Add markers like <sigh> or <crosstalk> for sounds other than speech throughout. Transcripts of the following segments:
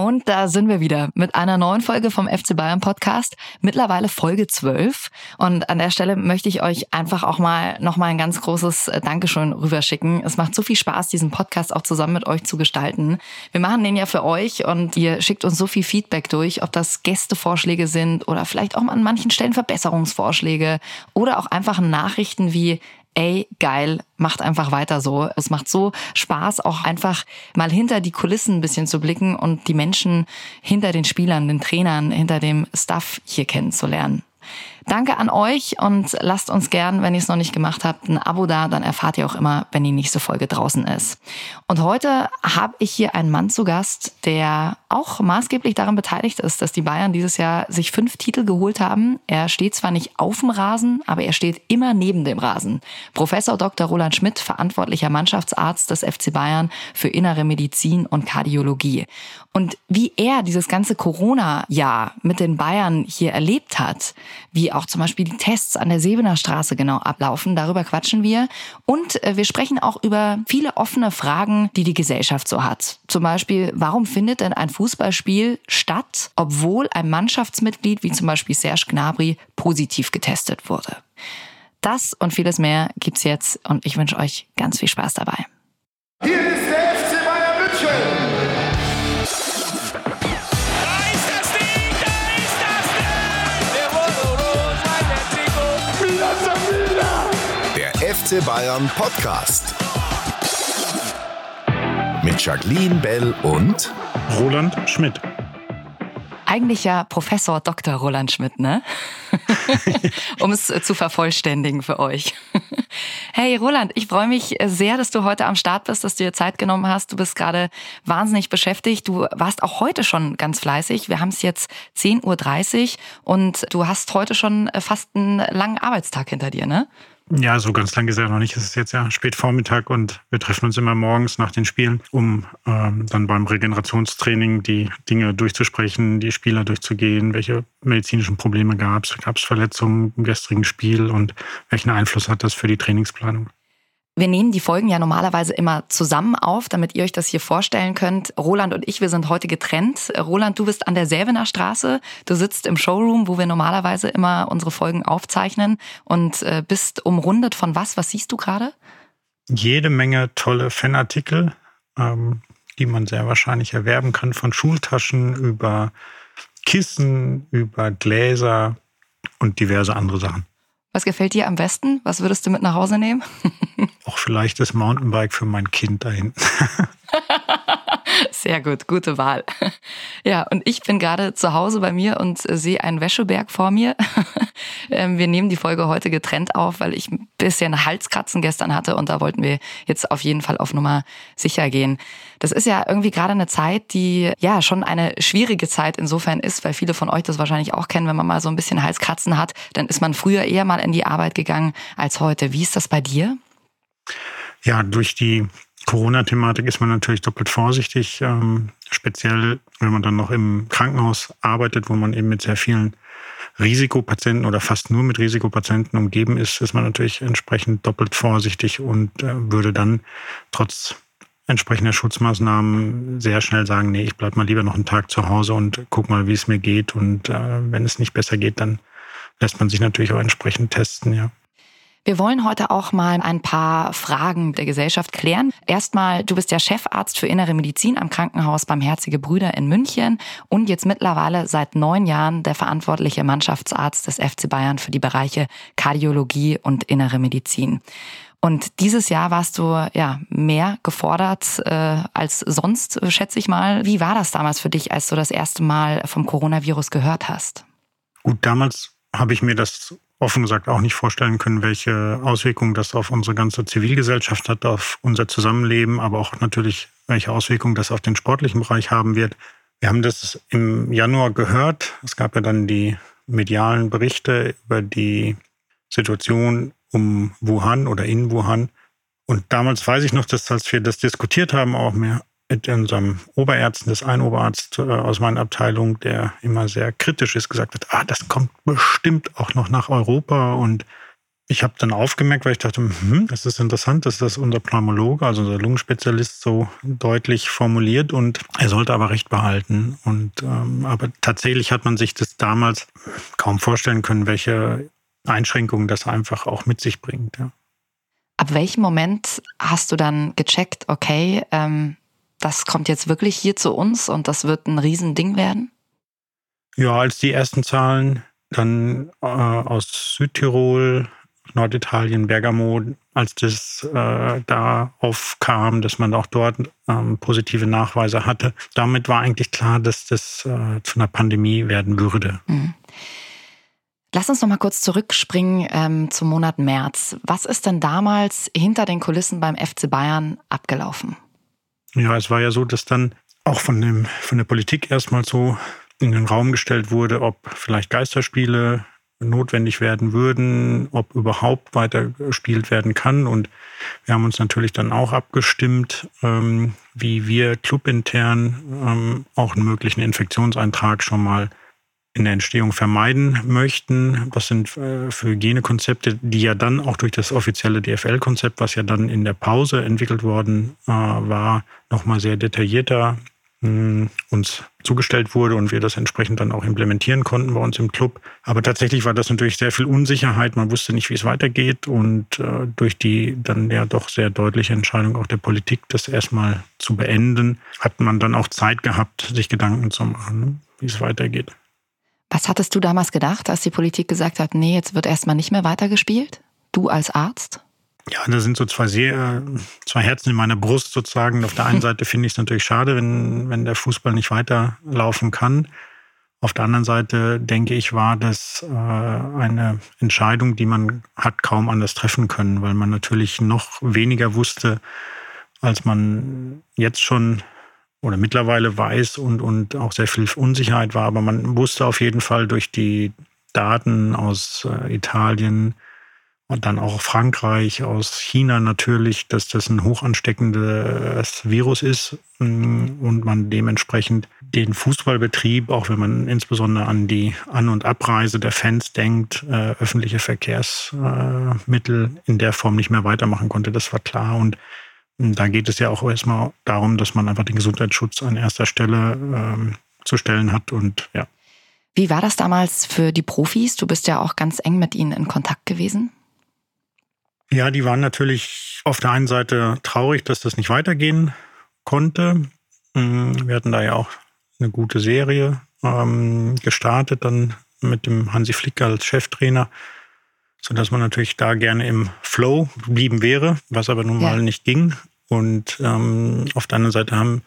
Und da sind wir wieder mit einer neuen Folge vom FC Bayern Podcast, mittlerweile Folge 12. Und an der Stelle möchte ich euch einfach auch mal nochmal ein ganz großes äh, Dankeschön rüberschicken. Es macht so viel Spaß, diesen Podcast auch zusammen mit euch zu gestalten. Wir machen den ja für euch und ihr schickt uns so viel Feedback durch, ob das Gästevorschläge sind oder vielleicht auch an manchen Stellen Verbesserungsvorschläge oder auch einfach Nachrichten wie, ey, geil, macht einfach weiter so. Es macht so Spaß, auch einfach mal hinter die Kulissen ein bisschen zu blicken und die Menschen hinter den Spielern, den Trainern, hinter dem Staff hier kennenzulernen. Danke an euch und lasst uns gern, wenn ihr es noch nicht gemacht habt, ein Abo da, dann erfahrt ihr auch immer, wenn die nächste Folge draußen ist. Und heute habe ich hier einen Mann zu Gast, der auch maßgeblich daran beteiligt ist, dass die Bayern dieses Jahr sich fünf Titel geholt haben. Er steht zwar nicht auf dem Rasen, aber er steht immer neben dem Rasen. Professor Dr. Roland Schmidt, verantwortlicher Mannschaftsarzt des FC Bayern für innere Medizin und Kardiologie. Und wie er dieses ganze Corona-Jahr mit den Bayern hier erlebt hat, wie auch zum Beispiel die Tests an der Sebener Straße genau ablaufen, darüber quatschen wir. Und äh, wir sprechen auch über viele offene Fragen, die die Gesellschaft so hat. Zum Beispiel, warum findet denn ein Fußballspiel statt, obwohl ein Mannschaftsmitglied wie zum Beispiel Serge Gnabry positiv getestet wurde? Das und vieles mehr gibt's jetzt und ich wünsche euch ganz viel Spaß dabei. Hier FC Bayern Podcast. Mit Jacqueline Bell und Roland Schmidt. Eigentlich ja Professor Dr. Roland Schmidt, ne? <laughs> um es zu vervollständigen für euch. hey Roland, ich freue mich sehr, dass du heute am Start bist, dass du dir Zeit genommen hast. Du bist gerade wahnsinnig beschäftigt. Du warst auch heute schon ganz fleißig. Wir haben es jetzt 10.30 Uhr und du hast heute schon fast einen langen Arbeitstag hinter dir, ne? Ja, so ganz lang ist er noch nicht. Es ist jetzt ja spät Vormittag und wir treffen uns immer morgens nach den Spielen, um ähm, dann beim Regenerationstraining die Dinge durchzusprechen, die Spieler durchzugehen, welche medizinischen Probleme gab es, gab es Verletzungen im gestrigen Spiel und welchen Einfluss hat das für die Trainingsplanung. Wir nehmen die Folgen ja normalerweise immer zusammen auf, damit ihr euch das hier vorstellen könnt. Roland und ich, wir sind heute getrennt. Roland, du bist an der Sävener Straße. Du sitzt im Showroom, wo wir normalerweise immer unsere Folgen aufzeichnen und äh, bist umrundet von was? Was siehst du gerade? Jede Menge tolle Fanartikel, ähm, die man sehr wahrscheinlich erwerben kann, von Schultaschen über Kissen, über Gläser und diverse andere Sachen. Was gefällt dir am besten? Was würdest du mit nach Hause nehmen? Auch vielleicht das Mountainbike für mein Kind da hinten. <laughs> Sehr gut, gute Wahl. <laughs> Ja, und ich bin gerade zu Hause bei mir und sehe einen Wäscheberg vor mir. <laughs> Ähm, wir nehmen die Folge heute getrennt auf, weil ich ein bisschen Halskratzen gestern hatte und da wollten wir jetzt auf jeden Fall auf Nummer sicher gehen. Das ist ja irgendwie gerade eine Zeit, die ja schon eine schwierige Zeit insofern ist, weil viele von euch das wahrscheinlich auch kennen, wenn man mal so ein bisschen Halskratzen hat, dann ist man früher eher mal in die Arbeit gegangen als heute. Wie ist das bei dir? Ja, durch die Corona-Thematik ist man natürlich doppelt vorsichtig, ähm, speziell wenn man dann noch im Krankenhaus arbeitet, wo man eben mit sehr vielen Risikopatienten oder fast nur mit Risikopatienten umgeben ist, ist man natürlich entsprechend doppelt vorsichtig und äh, würde dann trotz entsprechender Schutzmaßnahmen sehr schnell sagen, nee, ich bleib mal lieber noch einen Tag zu Hause und guck mal, wie es mir geht. Und äh, wenn es nicht besser geht, dann lässt man sich natürlich auch entsprechend testen, ja. Wir wollen heute auch mal ein paar Fragen der Gesellschaft klären. Erstmal, du bist ja Chefarzt für innere Medizin am Krankenhaus Barmherzige Brüder in München und jetzt mittlerweile seit neun Jahren der verantwortliche Mannschaftsarzt des FC Bayern für die Bereiche Kardiologie und innere Medizin. Und dieses Jahr warst du ja mehr gefordert äh, als sonst, schätze ich mal. Wie war das damals für dich, als du das erste Mal vom Coronavirus gehört hast? Gut, damals habe ich mir das offen gesagt auch nicht vorstellen können, welche Auswirkungen das auf unsere ganze Zivilgesellschaft hat, auf unser Zusammenleben, aber auch natürlich, welche Auswirkungen das auf den sportlichen Bereich haben wird. Wir haben das im Januar gehört. Es gab ja dann die medialen Berichte über die Situation um Wuhan oder in Wuhan. Und damals weiß ich noch, dass als wir das diskutiert haben, auch mehr mit unserem Oberärzten, das ein Oberarzt äh, aus meiner Abteilung, der immer sehr kritisch ist, gesagt hat, ah, das kommt bestimmt auch noch nach Europa und ich habe dann aufgemerkt, weil ich dachte, hm, das ist interessant, dass das unser Pneumologe, also unser Lungenspezialist, so deutlich formuliert und er sollte aber recht behalten. Und ähm, aber tatsächlich hat man sich das damals kaum vorstellen können, welche Einschränkungen das einfach auch mit sich bringt. Ja. Ab welchem Moment hast du dann gecheckt, okay, ähm, das kommt jetzt wirklich hier zu uns und das wird ein Riesending werden? Ja, als die ersten Zahlen dann äh, aus Südtirol Norditalien, Bergamo, als das äh, da aufkam, dass man auch dort ähm, positive Nachweise hatte. Damit war eigentlich klar, dass das äh, zu einer Pandemie werden würde. Mhm. Lass uns noch mal kurz zurückspringen ähm, zum Monat März. Was ist denn damals hinter den Kulissen beim FC Bayern abgelaufen? Ja, es war ja so, dass dann auch von, dem, von der Politik erstmal so in den Raum gestellt wurde, ob vielleicht Geisterspiele notwendig werden würden, ob überhaupt weitergespielt werden kann. Und wir haben uns natürlich dann auch abgestimmt, ähm, wie wir clubintern ähm, auch einen möglichen Infektionseintrag schon mal in der Entstehung vermeiden möchten. Was sind äh, für Hygienekonzepte, die ja dann auch durch das offizielle DFL-Konzept, was ja dann in der Pause entwickelt worden äh, war, nochmal sehr detaillierter uns zugestellt wurde und wir das entsprechend dann auch implementieren konnten bei uns im Club. Aber tatsächlich war das natürlich sehr viel Unsicherheit. Man wusste nicht, wie es weitergeht und äh, durch die dann ja doch sehr deutliche Entscheidung auch der Politik, das erstmal zu beenden, hat man dann auch Zeit gehabt, sich Gedanken zu machen, ne, wie es weitergeht. Was hattest du damals gedacht, als die Politik gesagt hat, nee, jetzt wird erstmal nicht mehr weitergespielt? Du als Arzt? Ja, da sind so zwei sehr, zwei Herzen in meiner Brust sozusagen. Auf der einen <laughs> Seite finde ich es natürlich schade, wenn, wenn der Fußball nicht weiterlaufen kann. Auf der anderen Seite denke ich, war das äh, eine Entscheidung, die man hat kaum anders treffen können, weil man natürlich noch weniger wusste, als man jetzt schon oder mittlerweile weiß und, und auch sehr viel Unsicherheit war. Aber man wusste auf jeden Fall durch die Daten aus äh, Italien, und dann auch Frankreich, aus China natürlich, dass das ein hochansteckendes Virus ist mm, und man dementsprechend den Fußballbetrieb, auch wenn man insbesondere an die An- und Abreise der Fans denkt, äh, öffentliche Verkehrsmittel in der Form nicht mehr weitermachen konnte. Das war klar. Und da geht es ja auch erstmal darum, dass man einfach den Gesundheitsschutz an erster Stelle ähm, zu stellen hat. Und ja. Wie war das damals für die Profis? Du bist ja auch ganz eng mit ihnen in Kontakt gewesen. Ja, die waren natürlich auf der einen Seite traurig, dass das nicht weitergehen konnte. Mm, wir hatten da ja auch eine gute Serie ähm, gestartet, dann mit dem Hansi Flick als Cheftrainer, sodass man natürlich da gerne im Flow geblieben wäre, was aber nun ja. mal nicht ging. Und ähm, auf der anderen Seite haben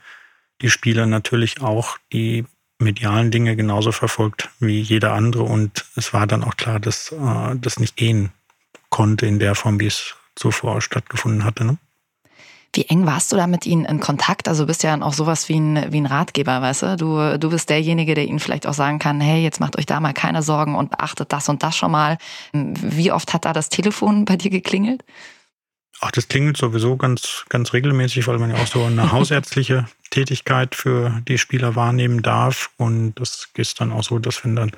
die Spieler natürlich auch die medialen Dinge genauso verfolgt wie jeder andere. Und es war dann auch klar, dass äh, das nicht gehen konnte in der Form, wie es zuvor stattgefunden hatte. Ne? Wie eng warst du da mit ihnen in Kontakt? Also bist ja dann auch sowas wie ein, wie ein Ratgeber, weißt du? du? Du bist derjenige, der ihnen vielleicht auch sagen kann, hey, jetzt macht euch da mal keine Sorgen und beachtet das und das schon mal. Wie oft hat da das Telefon bei dir geklingelt? Ach, das klingelt sowieso ganz, ganz regelmäßig, weil man ja auch so eine <laughs> hausärztliche Tätigkeit für die Spieler wahrnehmen darf. Und das ist dann auch so, dass wenn dann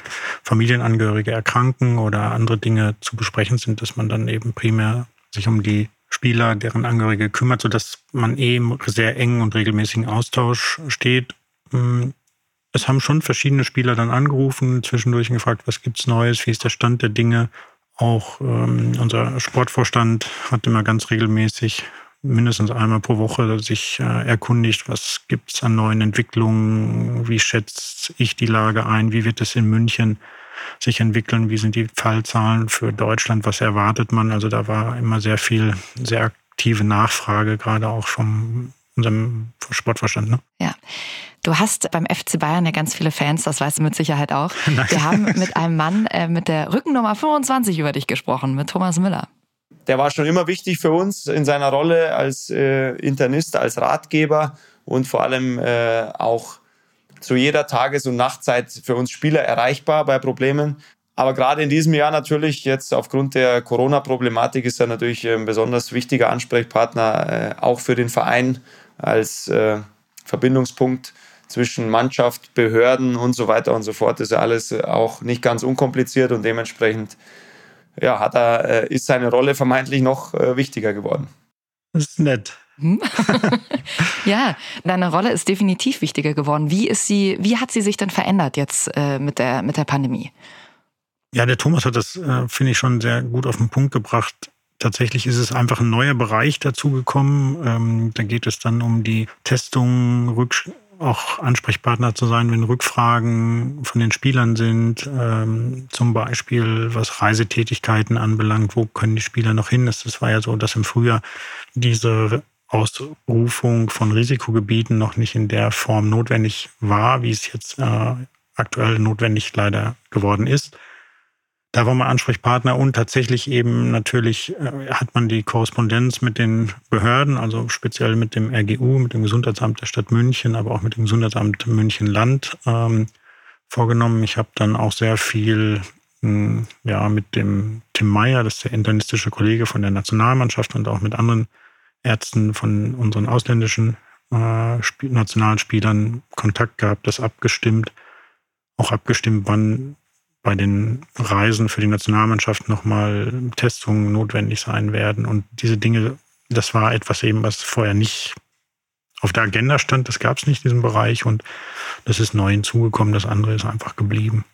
Familienangehörige erkranken oder andere Dinge zu besprechen sind, dass man dann eben primär sich um die Spieler, deren Angehörige kümmert, sodass man eben im sehr engen und regelmäßigen Austausch steht. Hm, es haben schon verschiedene Spieler dann angerufen, zwischendurch gefragt, was gibt's Neues, wie ist der Stand der Dinge. Auch ähm, unser Sportvorstand hat immer ganz regelmäßig mindestens einmal pro Woche sich äh, erkundigt, was gibt es an neuen Entwicklungen, wie schätze ich die Lage ein, wie wird es in München sich entwickeln, wie sind die Fallzahlen für Deutschland, was erwartet man. Also da war immer sehr viel, sehr aktive Nachfrage, gerade auch von unserem Sportverstand. Ne? Ja. Du hast beim FC Bayern ja ganz viele Fans, das weißt du mit Sicherheit auch. <laughs> Wir haben mit einem Mann äh, mit der Rückennummer 25 über dich gesprochen, mit Thomas Müller. Der war schon immer wichtig für uns in seiner Rolle als äh, Internist, als Ratgeber und vor allem äh, auch zu jeder Tages- und Nachtzeit für uns Spieler erreichbar bei Problemen. Aber gerade in diesem Jahr natürlich, jetzt aufgrund der Corona-Problematik, ist er natürlich ein besonders wichtiger Ansprechpartner, äh, auch für den Verein als äh, Verbindungspunkt zwischen Mannschaft, Behörden und so weiter und so fort ist ja alles auch nicht ganz unkompliziert und dementsprechend ja, hat er, ist seine Rolle vermeintlich noch wichtiger geworden. Das ist nett. Hm? <laughs> ja, deine Rolle ist definitiv wichtiger geworden. Wie ist sie, wie hat sie sich denn verändert jetzt äh, mit, der, mit der Pandemie? Ja, der Thomas hat das, äh, finde ich, schon sehr gut auf den Punkt gebracht. Tatsächlich ist es einfach ein neuer Bereich dazugekommen. Ähm, da geht es dann um die Testung, Rücksch auch Ansprechpartner zu sein, wenn Rückfragen von den Spielern sind, ähm, zum Beispiel was Reisetätigkeiten anbelangt, wo können die Spieler noch hin? Das, war ja so, dass im Frühjahr diese Ausrufung von Risikogebieten noch nicht in der Form notwendig war, wie es jetzt äh, aktuell notwendig leider geworden ist. Da war man Ansprechpartner und tatsächlich eben natürlich äh, hat man die Korrespondenz mit den Behörden, also speziell mit dem RGU, mit dem Gesundheitsamt der Stadt München, aber auch mit dem Gesundheitsamt München Land ähm, vorgenommen. Ich habe dann auch sehr viel mh, hm, ja, mit dem Tim Meyer, das ist der internistische Kollege von der Nationalmannschaft und auch mit anderen Ärzten von unseren ausländischen äh, Nationalspielern Kontakt gehabt, das abgestimmt, auch abgestimmt, wann bei den Reisen für die Nationalmannschaft nochmal Testungen notwendig sein werden. Und diese Dinge, das war etwas eben, was vorher nicht auf der Agenda stand. Das gab es nicht in diesem Bereich und das ist neu hinzugekommen. Das andere ist einfach geblieben.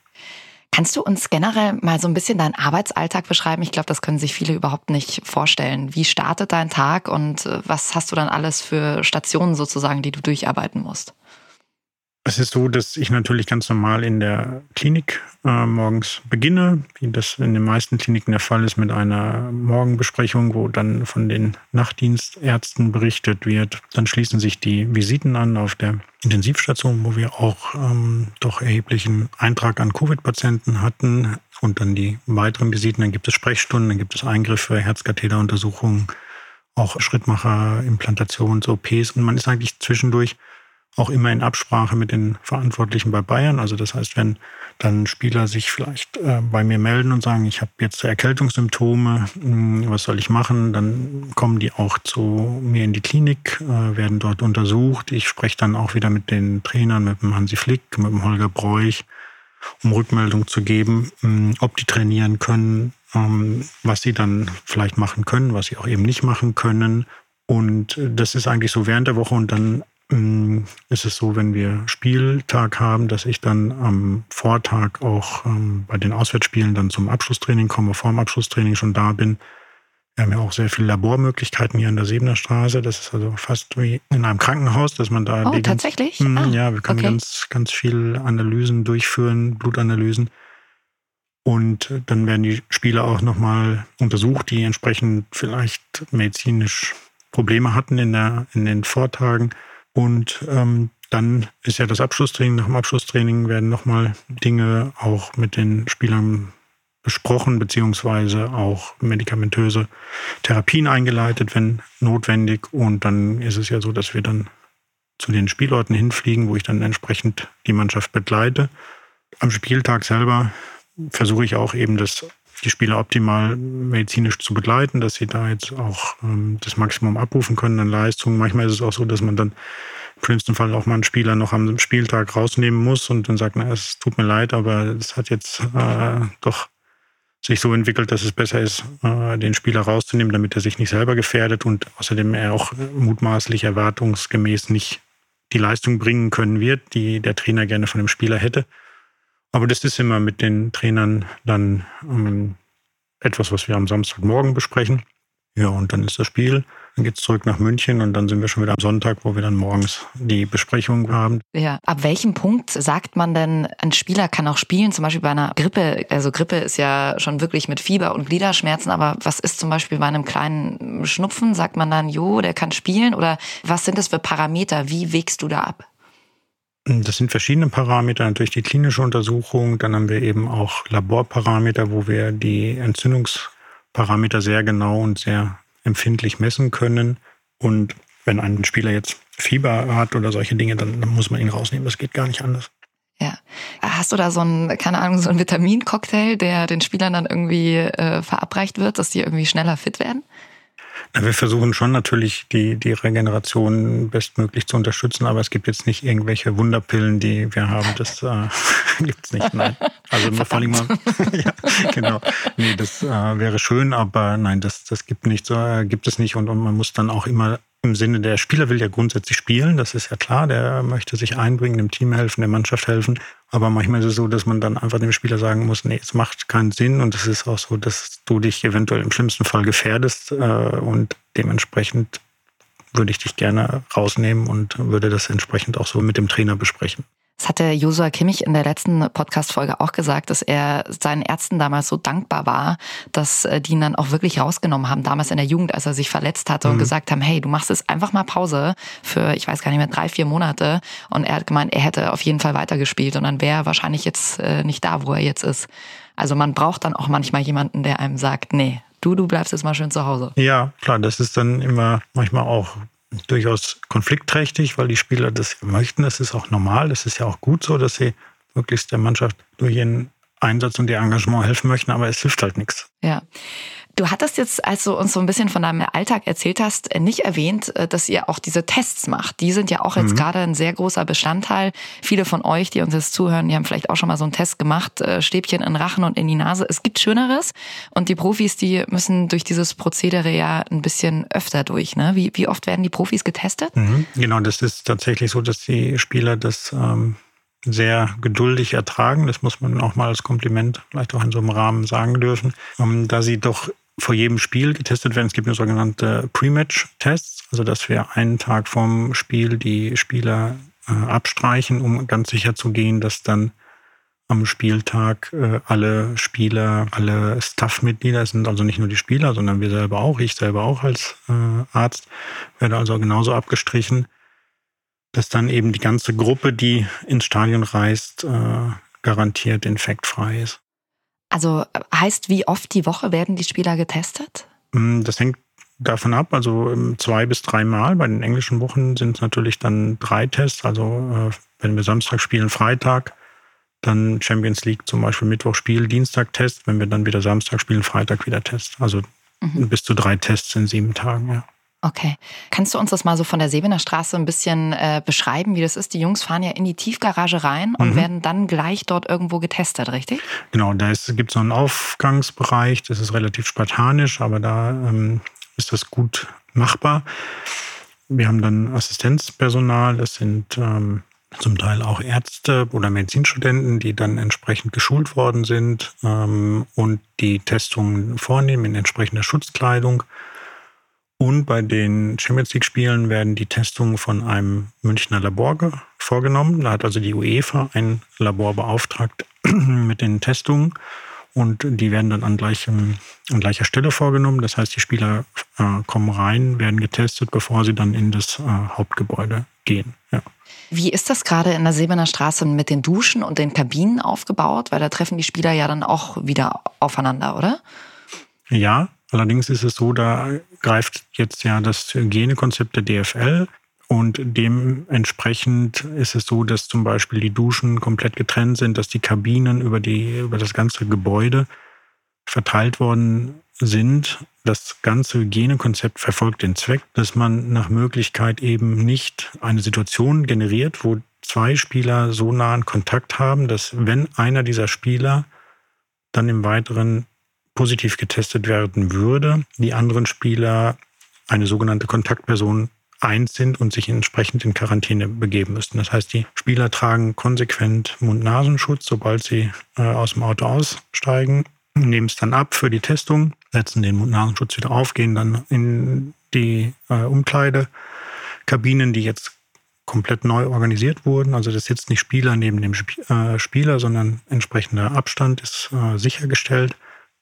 Kannst du uns generell mal so ein bisschen deinen Arbeitsalltag beschreiben? Ich glaube, das können sich viele überhaupt nicht vorstellen. Wie startet dein Tag und äh, was hast du dann alles für Stationen sozusagen, die du durcharbeiten musst? Es ist so, dass ich natürlich ganz normal in der Klinik äh, morgens beginne, wie das in den meisten Kliniken der Fall ist, mit einer Morgenbesprechung, wo dann von den Nachtdienstärzten berichtet wird. Dann schließen sich die Visiten an auf der Intensivstation, wo wir auch ähm, doch erheblichen Eintrag an Covid-Patienten hatten. Und dann die weiteren Visiten, dann gibt es Sprechstunden, dann gibt es Eingriffe, Herzkatheteruntersuchungen, auch Schrittmacher, Implantations, OPs. Und man ist eigentlich zwischendurch auch immer in Absprache mit den Verantwortlichen bei Bayern. Also das heißt, wenn dann Spieler sich vielleicht äh, bei mir melden und sagen, ich habe jetzt Erkältungssymptome, mh, hm, was soll ich machen, dann kommen die auch zu mir in die Klinik, äh, werden dort untersucht. Ich spreche dann auch wieder mit den Trainern, mit dem Hansi Flick, mit dem Holger Bräuch, um Rückmeldung zu geben, mh, hm, ob die trainieren können, ähm, was sie dann vielleicht machen können, was sie auch eben nicht machen können. Und das ist eigentlich so während der Woche und dann ist es so, wenn wir Spieltag haben, dass ich dann am Vortag auch ähm, bei den Auswärtsspielen dann zum Abschlusstraining komme, vor dem Abschlusstraining schon da bin. Wir haben ja auch sehr viele Labormöglichkeiten hier an der Sebener Straße. Das ist also fast wie in einem Krankenhaus, dass man da. Oh, tatsächlich? Ganz, ah, ja, wir können okay. ganz, ganz viel Analysen durchführen, Blutanalysen. Und dann werden die Spieler auch nochmal untersucht, die entsprechend vielleicht medizinisch Probleme hatten in, der, in den Vortagen. Und ähm, dann ist ja das Abschlusstraining. Nach dem Abschlusstraining werden nochmal Dinge auch mit den Spielern besprochen, beziehungsweise auch medikamentöse Therapien eingeleitet, wenn notwendig. Und dann ist es ja so, dass wir dann zu den Spielorten hinfliegen, wo ich dann entsprechend die Mannschaft begleite. Am Spieltag selber versuche ich auch eben das, die Spieler optimal medizinisch zu begleiten, dass sie da jetzt auch ähm, das Maximum abrufen können an Leistung. Manchmal ist es auch so, dass man dann im schlimmsten Fall auch mal einen Spieler noch am Spieltag rausnehmen muss und dann sagt, na, es tut mir leid, aber es hat jetzt äh, doch sich so entwickelt, dass es besser ist, äh, den Spieler rauszunehmen, damit er sich nicht selber gefährdet und außerdem er auch mutmaßlich erwartungsgemäß nicht die Leistung bringen können wird, die der Trainer gerne von dem Spieler hätte. Aber das ist immer mit den Trainern dann ähm, etwas, was wir am Samstagmorgen besprechen. Ja, und dann ist das Spiel. Dann geht es zurück nach München und dann sind wir schon wieder am Sonntag, wo wir dann morgens die Besprechung haben. Ja, ab welchem Punkt sagt man denn, ein Spieler kann auch spielen, zum Beispiel bei einer Grippe? Also Grippe ist ja schon wirklich mit Fieber und Gliederschmerzen, aber was ist zum Beispiel bei einem kleinen Schnupfen? Sagt man dann, jo, der kann spielen? Oder was sind das für Parameter? Wie wägst du da ab? Das sind verschiedene Parameter, natürlich die klinische Untersuchung, dann haben wir eben auch Laborparameter, wo wir die Entzündungsparameter sehr genau und sehr empfindlich messen können. Und wenn ein Spieler jetzt Fieber hat oder solche Dinge, dann, muss man ihn rausnehmen. Das geht gar nicht anders. Ja. Hast du da so einen, keine Ahnung, so einen Vitamincocktail, der den Spielern dann irgendwie äh, verabreicht wird, dass die irgendwie schneller fit werden? Wir versuchen schon natürlich die, die Regeneration bestmöglich zu unterstützen, aber es gibt jetzt nicht irgendwelche Wunderpillen, die wir haben. Das äh, <laughs> gibt es nicht. Nein. Also vor allem mal, <laughs> ja, genau. Nee, das äh, wäre schön, aber nein, das, das gibt nicht so, äh, gibt es nicht und, und man muss dann auch immer im Sinne der Spieler will ja grundsätzlich spielen, das ist ja klar, der möchte sich einbringen, dem Team helfen, der Mannschaft helfen. Aber manchmal ist es so, dass man dann einfach dem Spieler sagen muss, nee, es macht keinen Sinn und es ist auch so, dass du dich eventuell im schlimmsten Fall gefährdest äh, und dementsprechend würde ich dich gerne rausnehmen und würde das entsprechend auch so mit dem Trainer besprechen. Das hatte Josua Kimmich in der letzten Podcast-Folge auch gesagt, dass er seinen Ärzten damals so dankbar war, dass äh, die ihn dann auch wirklich rausgenommen haben, damals in der Jugend, als er sich verletzt hatte mhm. und gesagt haben, hey, du machst es einfach mal Pause für, ich weiß gar nicht mehr, drei, vier Monate. Und er hat gemeint, er hätte auf jeden Fall weitergespielt und dann wäre er wahrscheinlich jetzt äh, nicht da, wo er jetzt ist. Also man braucht dann auch manchmal jemanden, der einem sagt, nee, du, du bleibst jetzt mal schön zu Hause. Ja, klar, das ist dann immer manchmal auch durchaus konfliktträchtig, weil die Spieler das möchten. Das ist auch normal. Das ist ja auch gut so, dass sie möglichst der Mannschaft durch ihren Einsatz und ihr Engagement helfen möchten, aber es hilft halt nichts. Ja. Du hattest jetzt, als du uns so ein bisschen von deinem Alltag erzählt hast, nicht erwähnt, äh, dass ihr auch diese Tests macht. Die sind ja auch jetzt mhm. gerade ein sehr großer Bestandteil. Viele von euch, die uns jetzt zuhören, die haben vielleicht auch schon mal so einen Test gemacht, äh, Stäbchen in Rachen und in die Nase. Es gibt Schöneres. Und die Profis, die müssen durch dieses Prozedere ja ein bisschen öfter durch. Ne? Wie, wie oft werden die Profis getestet? Mhm. Genau, das ist tatsächlich so, dass die Spieler das ähm, sehr geduldig ertragen. Das muss man auch mal als Kompliment vielleicht auch in so einem Rahmen sagen dürfen, ähm, da sie doch vor jedem Spiel getestet werden. Es gibt eine sogenannte Pre-Match-Tests, also dass wir einen Tag vorm Spiel die Spieler äh, abstreichen, um ganz sicher zu gehen, dass dann am Spieltag äh, alle Spieler, alle Staff-Mitglieder sind also nicht nur die Spieler, sondern wir selber auch, ich selber auch als äh, Arzt, werde also genauso abgestrichen, dass dann eben die ganze Gruppe, die ins Stadion reist, äh, garantiert infektfrei ist. Also heißt, wie oft die Woche werden die Spieler getestet? Mm, das hängt davon ab, also ähm, zwei bis dreimal. Bei den englischen Wochen sind es natürlich dann drei Tests. Also äh, wenn wir Samstag spielen, Freitag, dann Champions League zum Beispiel Mittwoch Spiel, Dienstag Test. Wenn wir dann wieder Samstag spielen, Freitag wieder Test. Also mhm. bis zu drei Tests in sieben Tagen, ja. Okay. Kannst du uns das mal so von der Sebener Straße ein bisschen äh, beschreiben, wie das ist? Die Jungs fahren ja in die Tiefgarage rein und mhm. werden dann gleich dort irgendwo getestet, richtig? Genau, da gibt es so einen Aufgangsbereich, das ist relativ spartanisch, aber da ähm, ist das gut machbar. Wir haben dann Assistenzpersonal, das sind ähm, zum Teil auch Ärzte oder Medizinstudenten, die dann entsprechend geschult worden sind ähm, und die Testungen vornehmen in entsprechender Schutzkleidung. Und bei den Champions League-Spielen werden die Testungen von einem Münchner Labor vorgenommen. Da hat also die UEFA ein Labor beauftragt <clears throat> mit den Testungen. Und die werden dann an, gleichem, an gleicher Stelle vorgenommen. Das heißt, die Spieler äh, kommen rein, werden getestet, bevor sie dann in das äh, Hauptgebäude gehen. Ja. Wie ist das gerade in der Sebener Straße mit den Duschen und den Kabinen aufgebaut? Weil da treffen die Spieler ja dann auch wieder aufeinander, oder? Ja, Allerdings ist es so, da greift jetzt ja das Hygienekonzept der DFL und dementsprechend ist es so, dass zum Beispiel die Duschen komplett getrennt sind, dass die Kabinen über, die, über das ganze Gebäude verteilt worden sind. Das ganze Hygienekonzept verfolgt den Zweck, dass man nach Möglichkeit eben nicht eine Situation generiert, wo zwei Spieler so nahen Kontakt haben, dass wenn einer dieser Spieler dann im Weiteren positiv getestet werden würde, die anderen Spieler eine sogenannte Kontaktperson eins sind und sich entsprechend in Quarantäne begeben müssten. Das heißt, die Spieler tragen konsequent Mund-Nasenschutz, sobald sie äh, aus dem Auto aussteigen, nehmen es dann ab für die Testung, setzen den Mund-Nasenschutz wieder auf, gehen dann in die äh, Umkleidekabinen, die jetzt komplett neu organisiert wurden. Also das sitzt nicht Spieler neben dem Sp äh, Spieler, sondern entsprechender Abstand ist äh, sichergestellt.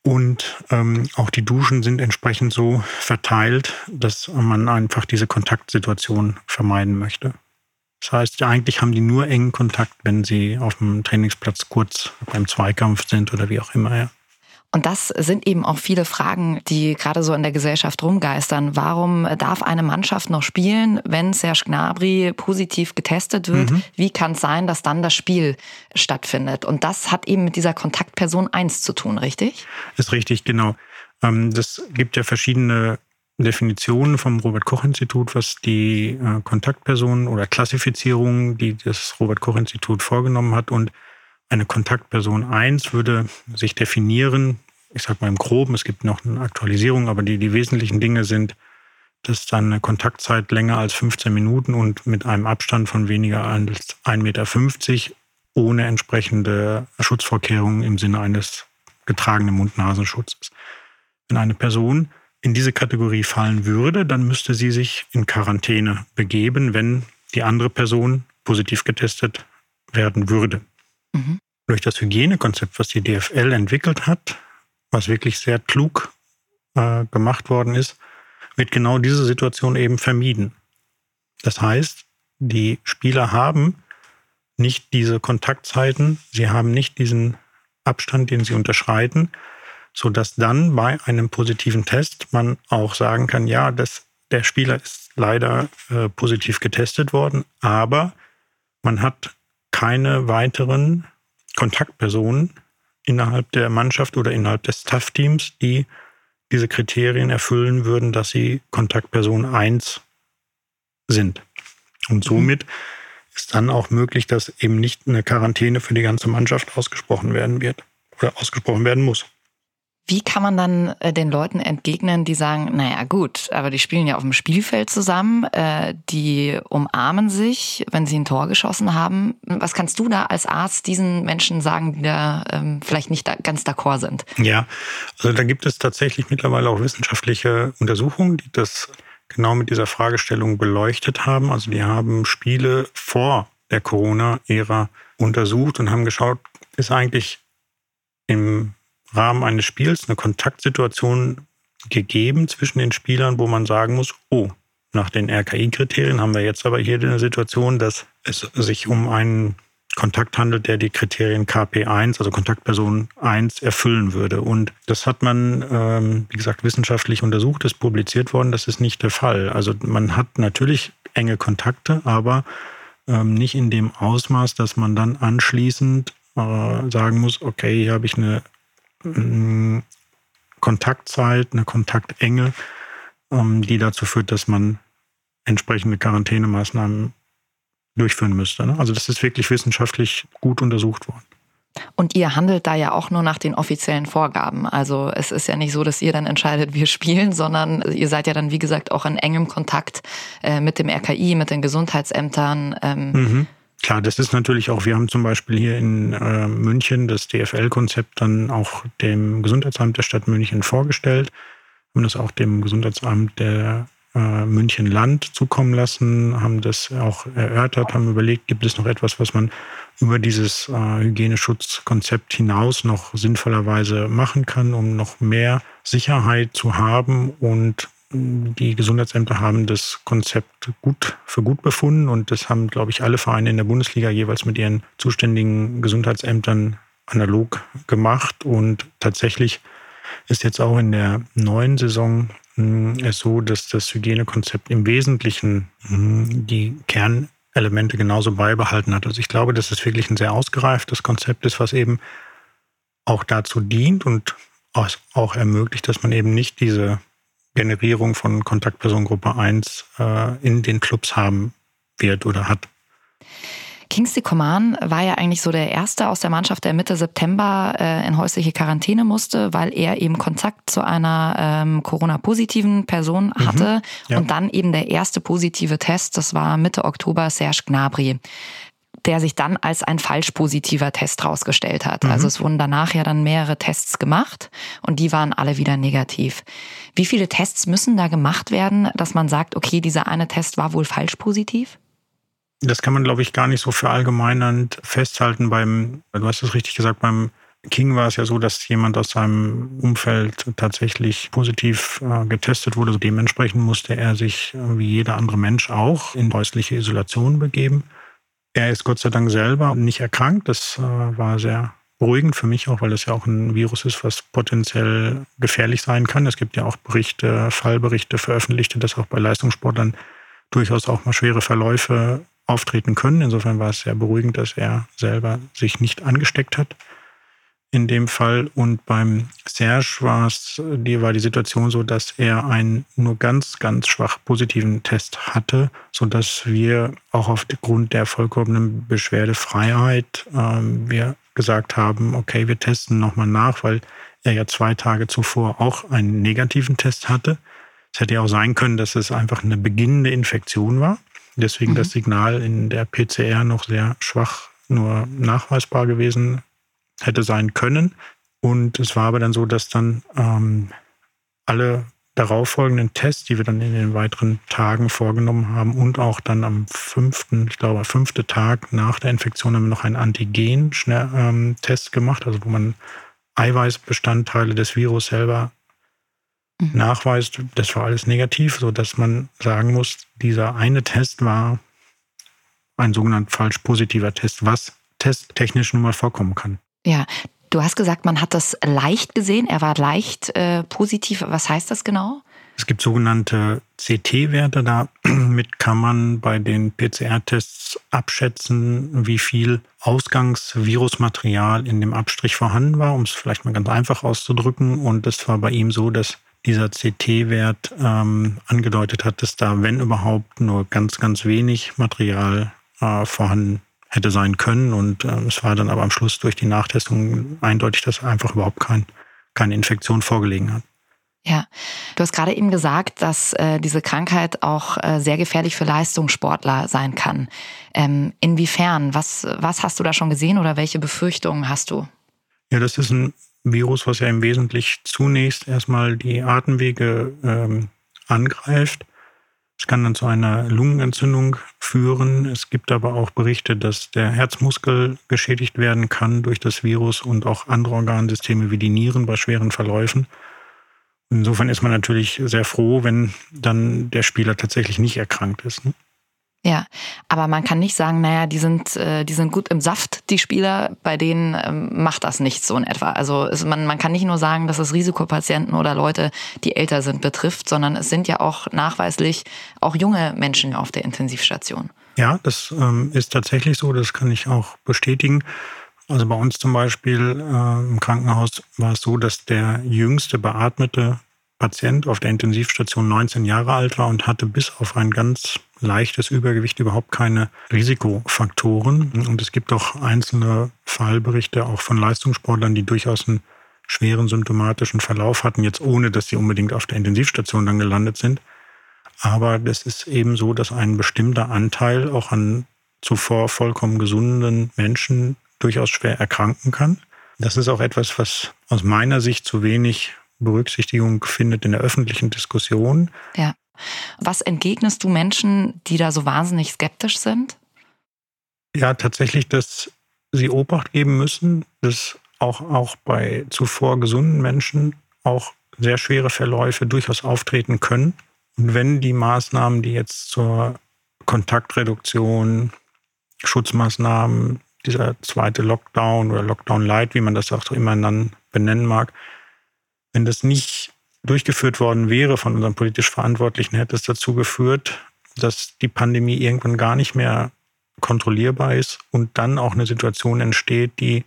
Und ähm, auch die Duschen sind entsprechend so verteilt, dass man einfach diese Kontaktsituation vermeiden möchte. Das heißt, eigentlich haben die nur engen Kontakt, wenn sie auf dem Trainingsplatz kurz beim Zweikampf sind oder wie auch immer. Ja. Und das sind eben auch viele Fragen, die gerade so in der Gesellschaft rumgeistern. Warum darf eine Mannschaft noch spielen, wenn Serge Gnabry positiv getestet wird? Mhm. Wie kann es sein, dass dann das Spiel stattfindet? Und das hat eben mit dieser Kontaktperson eins zu tun, richtig? Ist richtig, genau. Ähm, das gibt ja verschiedene Definitionen vom Robert Koch Institut, was die äh, Kontaktpersonen oder Klassifizierungen, die das Robert Koch Institut vorgenommen hat. Und eine Kontaktperson 1 würde sich definieren, ich sage mal im Groben, es gibt noch eine Aktualisierung, aber die, die wesentlichen Dinge sind, dass dann eine Kontaktzeit länger als 15 Minuten und mit einem Abstand von weniger als 1,50 Meter ohne entsprechende Schutzvorkehrungen im Sinne eines getragenen Mund-Nasenschutzes. Wenn eine Person in diese Kategorie fallen würde, dann müsste sie sich in Quarantäne begeben, wenn die andere Person positiv getestet werden würde. Mhm. Durch das Hygienekonzept, was die DFL entwickelt hat, was wirklich sehr klug äh, gemacht worden ist, wird genau diese Situation eben vermieden. Das heißt, die Spieler haben nicht diese Kontaktzeiten, sie haben nicht diesen Abstand, den sie unterschreiten, sodass dann bei einem positiven Test man auch sagen kann, ja, das, der Spieler ist leider äh, positiv getestet worden, aber man hat keine weiteren Kontaktpersonen innerhalb der Mannschaft oder innerhalb des Staff-Teams, die diese Kriterien erfüllen würden, dass sie Kontaktperson 1 sind. Und somit ist dann auch möglich, dass eben nicht eine Quarantäne für die ganze Mannschaft ausgesprochen werden wird oder ausgesprochen werden muss. Wie kann man dann äh, den Leuten entgegnen, die sagen, naja gut, aber die spielen ja auf dem Spielfeld zusammen, äh, die umarmen sich, wenn sie ein Tor geschossen haben. Was kannst du da als Arzt diesen Menschen sagen, die da ähm, vielleicht nicht da ganz d'accord sind? Ja, also da gibt es tatsächlich mittlerweile auch wissenschaftliche Untersuchungen, die das genau mit dieser Fragestellung beleuchtet haben. Also die haben Spiele vor der Corona-Ära untersucht und haben geschaut, ist eigentlich im Rahmen eines Spiels eine Kontaktsituation gegeben zwischen den Spielern, wo man sagen muss, oh, nach den RKI-Kriterien haben wir jetzt aber hier eine Situation, dass es sich um einen Kontakt handelt, der die Kriterien KP1, also Kontaktperson 1, erfüllen würde. Und das hat man, ähm, wie gesagt, wissenschaftlich untersucht, ist publiziert worden. Das ist nicht der Fall. Also man hat natürlich enge Kontakte, aber ähm, nicht in dem Ausmaß, dass man dann anschließend äh, sagen muss, okay, hier habe ich eine Kontaktzeit, eine Kontaktenge, ähm, die dazu führt, dass man entsprechende Quarantänemaßnahmen durchführen müsste. Ne? Also das ist wirklich wissenschaftlich gut untersucht worden. Und ihr handelt da ja auch nur nach den offiziellen Vorgaben. Also es ist ja nicht so, dass ihr dann entscheidet, wir spielen, sondern ihr seid ja dann, wie gesagt, auch in engem Kontakt äh, mit dem RKI, mit den Gesundheitsämtern. Ähm, mhm. Klar, das ist natürlich auch, wir haben zum Beispiel hier in äh, München das DFL-Konzept dann auch dem Gesundheitsamt der Stadt München vorgestellt, haben das auch dem Gesundheitsamt der äh, München Land zukommen lassen, haben das auch erörtert, haben überlegt, gibt es noch etwas, was man über dieses äh, Hygieneschutzkonzept hinaus noch sinnvollerweise machen kann, um noch mehr Sicherheit zu haben und die Gesundheitsämter haben das Konzept gut für gut befunden und das haben, glaube ich, alle Vereine in der Bundesliga jeweils mit ihren zuständigen Gesundheitsämtern analog gemacht. Und tatsächlich ist jetzt auch in der neuen Saison hm, es so, dass das Hygienekonzept im Wesentlichen hm, die Kernelemente genauso beibehalten hat. Also ich glaube, dass es wirklich ein sehr ausgereiftes Konzept ist, was eben auch dazu dient und auch ermöglicht, dass man eben nicht diese Generierung von Kontaktpersonengruppe 1 äh, in den Clubs haben wird oder hat. Kingsley Coman war ja eigentlich so der Erste aus der Mannschaft, der Mitte September äh, in häusliche Quarantäne musste, weil er eben Kontakt zu einer ähm, Corona-positiven Person mhm. hatte. Mhm, ja. Und dann eben der erste positive Test, das war Mitte Oktober Serge Gnabry der sich dann als ein falsch positiver Test rausgestellt hat. Mhm. Also es wurden danach ja dann mehrere Tests gemacht und die waren alle wieder negativ. Wie viele Tests müssen da gemacht werden, dass man sagt, okay, dieser eine Test war wohl falsch positiv? Das kann man, glaube ich, gar nicht so verallgemeinernd festhalten. Beim, du hast es richtig gesagt, beim King war es ja so, dass jemand aus seinem Umfeld tatsächlich positiv äh, getestet wurde. Dementsprechend musste er sich, äh, wie jeder andere Mensch auch, in häusliche Isolation begeben. Er ist Gott sei Dank selber nicht erkrankt. Das äh, war sehr beruhigend für mich auch, weil das ja auch ein Virus ist, was potenziell gefährlich sein kann. Es gibt ja auch Berichte, Fallberichte veröffentlichte, dass auch bei Leistungssportlern durchaus auch mal schwere Verläufe auftreten können. Insofern war es sehr beruhigend, dass er selber sich nicht angesteckt hat in dem Fall. Und beim Serge war es, die war die Situation so, dass er einen nur ganz, ganz schwach positiven Test hatte, so dass wir auch aufgrund der vollkommenen Beschwerdefreiheit ähm, wir gesagt haben, okay, wir testen nochmal nach, weil er ja zwei Tage zuvor auch einen negativen Test hatte. Es hätte ja auch sein können, dass es einfach eine beginnende Infektion war. Deswegen mhm. das Signal in der PCR noch sehr schwach nur nachweisbar gewesen hätte sein können. Und es war aber dann so, dass dann ähm, alle darauffolgenden Tests, die wir dann in den weiteren Tagen vorgenommen haben und auch dann am fünften, ich glaube, fünfte Tag nach der Infektion haben wir noch einen Antigen-Test ähm, gemacht, also wo man Eiweißbestandteile des Virus selber mhm. nachweist. Das war alles negativ, sodass man sagen muss, dieser eine Test war ein sogenannter falsch positiver Test, was testtechnisch nun mal vorkommen kann. Ja, du hast gesagt, man hat das leicht gesehen. Er war leicht äh, positiv. Was heißt das genau? Es gibt sogenannte CT-Werte. Damit <clears throat> kann man bei den PCR-Tests abschätzen, wie viel Ausgangsvirusmaterial in dem Abstrich vorhanden war, um es vielleicht mal ganz einfach auszudrücken. Und es war bei ihm so, dass dieser CT-Wert ähm, angedeutet hat, dass da, wenn überhaupt, nur ganz, ganz wenig Material äh, vorhanden hätte sein können. Und äh, es war dann aber am Schluss durch die Nachtestung eindeutig, dass einfach überhaupt kein, keine Infektion vorgelegen hat. Ja, du hast gerade eben gesagt, dass äh, diese Krankheit auch äh, sehr gefährlich für Leistungssportler sein kann. Ähm, inwiefern? Was, was hast du da schon gesehen oder welche Befürchtungen hast du? Ja, das ist ein Virus, was ja im Wesentlichen zunächst erstmal die Atemwege ähm, angreift es kann dann zu einer Lungenentzündung führen. Es gibt aber auch Berichte, dass der Herzmuskel geschädigt werden kann durch das Virus und auch andere Organsysteme wie die Nieren bei schweren Verläufen. Insofern ist man natürlich sehr froh, wenn dann der Spieler tatsächlich nicht erkrankt ist. Ne? Ja, aber man kann nicht sagen, naja, die sind, äh, die sind gut im Saft, die Spieler, bei denen ähm, macht das nichts so in etwa. Also es, man, man kann nicht nur sagen, dass es Risikopatienten oder Leute, die älter sind, betrifft, sondern es sind ja auch nachweislich auch junge Menschen auf der Intensivstation. Ja, das ähm, ist tatsächlich so, das kann ich auch bestätigen. Also bei uns zum Beispiel äh, im Krankenhaus war es so, dass der jüngste beatmete Patient auf der Intensivstation 19 Jahre alt war und hatte bis auf ein ganz leichtes Übergewicht überhaupt keine Risikofaktoren. Und es gibt auch einzelne Fallberichte auch von Leistungssportlern, die durchaus einen schweren symptomatischen Verlauf hatten, jetzt ohne dass sie unbedingt auf der Intensivstation dann gelandet sind. Aber das ist eben so, dass ein bestimmter Anteil auch an zuvor vollkommen gesunden Menschen durchaus schwer erkranken kann. Das ist auch etwas, was aus meiner Sicht zu wenig Berücksichtigung findet in der öffentlichen Diskussion. Ja. Was entgegnest du Menschen, die da so wahnsinnig skeptisch sind? Ja, tatsächlich, dass sie Obacht geben müssen, dass auch, auch bei zuvor gesunden Menschen auch sehr schwere Verläufe durchaus auftreten können. Und wenn die Maßnahmen, die jetzt zur Kontaktreduktion, Schutzmaßnahmen, dieser zweite Lockdown oder Lockdown Light, wie man das auch so immer dann benennen mag, wenn das nicht durchgeführt worden wäre von unseren politisch Verantwortlichen, hätte es dazu geführt, dass die Pandemie irgendwann gar nicht mehr kontrollierbar ist und dann auch eine Situation entsteht, die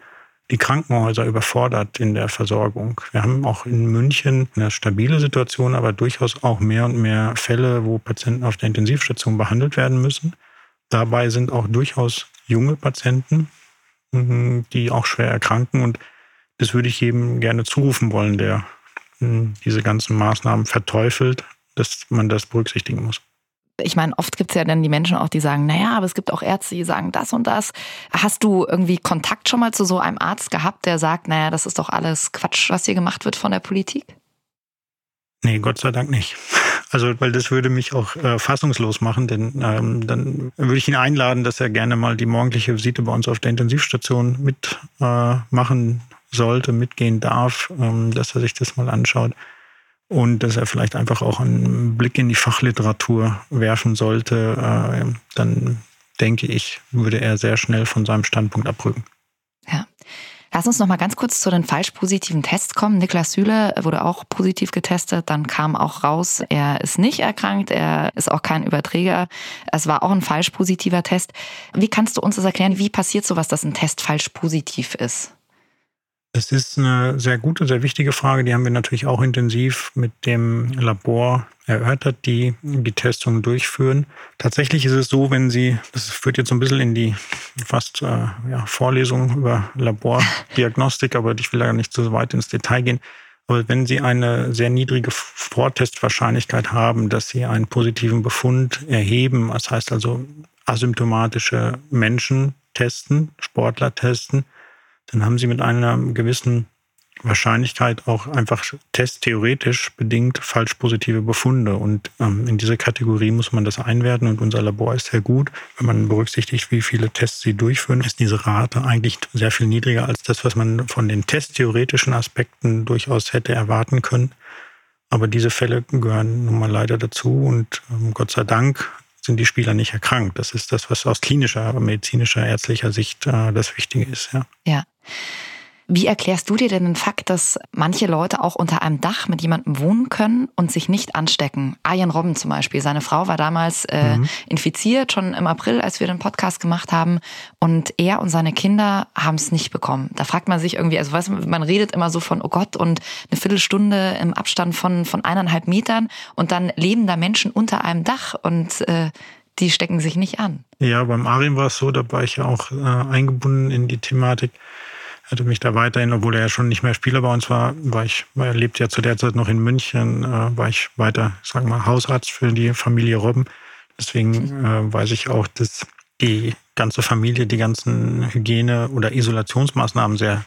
die Krankenhäuser überfordert in der Versorgung. Wir haben auch in München eine stabile Situation, aber durchaus auch mehr und mehr Fälle, wo Patienten auf der Intensivstation behandelt werden müssen. Dabei sind auch durchaus junge Patienten, mhm, die auch schwer erkranken und das würde ich jedem gerne zurufen wollen, der diese ganzen Maßnahmen verteufelt, dass man das berücksichtigen muss. Ich meine, oft gibt es ja dann die Menschen auch, die sagen, naja, aber es gibt auch Ärzte, die sagen das und das. Hast du irgendwie Kontakt schon mal zu so einem Arzt gehabt, der sagt, naja, das ist doch alles Quatsch, was hier gemacht wird von der Politik? Nee, Gott sei Dank nicht. Also, weil das würde mich auch äh, fassungslos machen, denn ähm, dann würde ich ihn einladen, dass er gerne mal die morgendliche Visite bei uns auf der Intensivstation mitmachen äh, sollte, mitgehen darf, ähm, dass er sich das mal anschaut und dass er vielleicht einfach auch einen Blick in die Fachliteratur werfen sollte, äh, dann denke ich, würde er sehr schnell von seinem Standpunkt abrücken. Ja. Lass uns noch mal ganz kurz zu den falsch positiven Tests kommen. Niklas Süle wurde auch positiv getestet. Dann kam auch raus, er ist nicht erkrankt, er ist auch kein Überträger. Es war auch ein falsch positiver Test. Wie kannst du uns das erklären? Wie passiert sowas, dass ein Test falsch positiv ist? Das ist eine sehr gute, sehr wichtige Frage. Die haben wir natürlich auch intensiv mit dem Labor erörtert, die die Testungen durchführen. Tatsächlich ist es so, wenn Sie, das führt jetzt so ein bisschen in die fast äh, ja, Vorlesung über Labordiagnostik, aber ich will da nicht so weit ins Detail gehen. Aber wenn Sie eine sehr niedrige Vortestwahrscheinlichkeit haben, dass Sie einen positiven Befund erheben, das heißt also asymptomatische Menschen testen, Sportler testen, dann haben Sie mit einer gewissen Wahrscheinlichkeit auch einfach testtheoretisch bedingt falsch positive Befunde. Und ähm, in diese Kategorie muss man das einwerten und unser Labor ist sehr gut. Wenn man berücksichtigt, wie viele Tests sie durchführen, ist diese Rate eigentlich sehr viel niedriger als das, was man von den testtheoretischen Aspekten durchaus hätte erwarten können. Aber diese Fälle gehören nun mal leider dazu und ähm, Gott sei Dank sind die Spieler nicht erkrankt. Das ist das, was aus klinischer, medizinischer, ärztlicher Sicht äh, das Wichtige ist. Ja. ja. Wie erklärst du dir denn den Fakt, dass manche Leute auch unter einem Dach mit jemandem wohnen können und sich nicht anstecken? Arjen Robben zum Beispiel. Seine Frau war damals äh, mhm. infiziert, schon im April, als wir den Podcast gemacht haben. Und er und seine Kinder haben es nicht bekommen. Da fragt man sich irgendwie, also weißt du, man redet immer so von, oh Gott, und eine Viertelstunde im Abstand von, von eineinhalb Metern und dann leben da Menschen unter einem Dach und äh, die stecken sich nicht an. Ja, beim Arjen war es so, da war ich ja auch äh, eingebunden in die Thematik hatte mich da weiterhin, obwohl er ja schon nicht mehr Spieler bei uns war, war ich, weil er lebt ja zu der Zeit noch in München, äh, war ich weiter, sagen wir mal, Hausarzt für die Familie Robben. Deswegen äh, weiß ich auch, dass die ganze Familie die ganzen Hygiene- oder Isolationsmaßnahmen sehr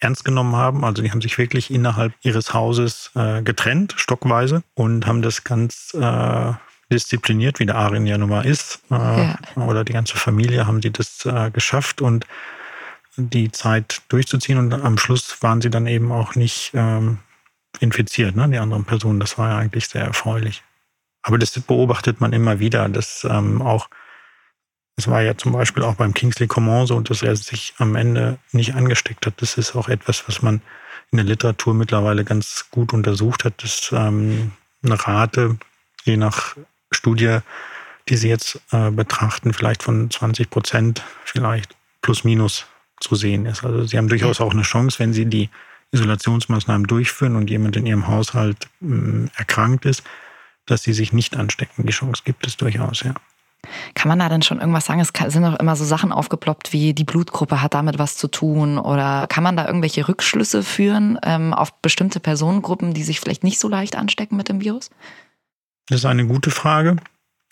ernst genommen haben. Also die haben sich wirklich innerhalb ihres Hauses äh, getrennt, stockweise, und haben das ganz äh, diszipliniert, wie der Arin ja nun mal ist, äh, ja. oder die ganze Familie haben sie das äh, geschafft und die Zeit durchzuziehen und am Schluss waren sie dann eben auch nicht ähm, infiziert, ne, die anderen Personen. Das war ja eigentlich sehr erfreulich. Aber das beobachtet man immer wieder, dass ähm, auch, es war ja zum Beispiel auch beim Kingsley Coman so, dass er sich am Ende nicht angesteckt hat. Das ist auch etwas, was man in der Literatur mittlerweile ganz gut untersucht hat, dass ähm, eine Rate, je nach Studie, die Sie jetzt äh, betrachten, vielleicht von 20 Prozent, vielleicht plus minus zu sehen ist. Also sie haben durchaus auch eine Chance, wenn sie die Isolationsmaßnahmen durchführen und jemand in ihrem Haushalt äh, erkrankt ist, dass sie sich nicht anstecken. Die Chance gibt es durchaus, ja. Kann man da denn schon irgendwas sagen? Es sind auch immer so Sachen aufgeploppt, wie die Blutgruppe hat damit was zu tun. Oder kann man da irgendwelche Rückschlüsse führen ähm, auf bestimmte Personengruppen, die sich vielleicht nicht so leicht anstecken mit dem Virus? Das ist eine gute Frage.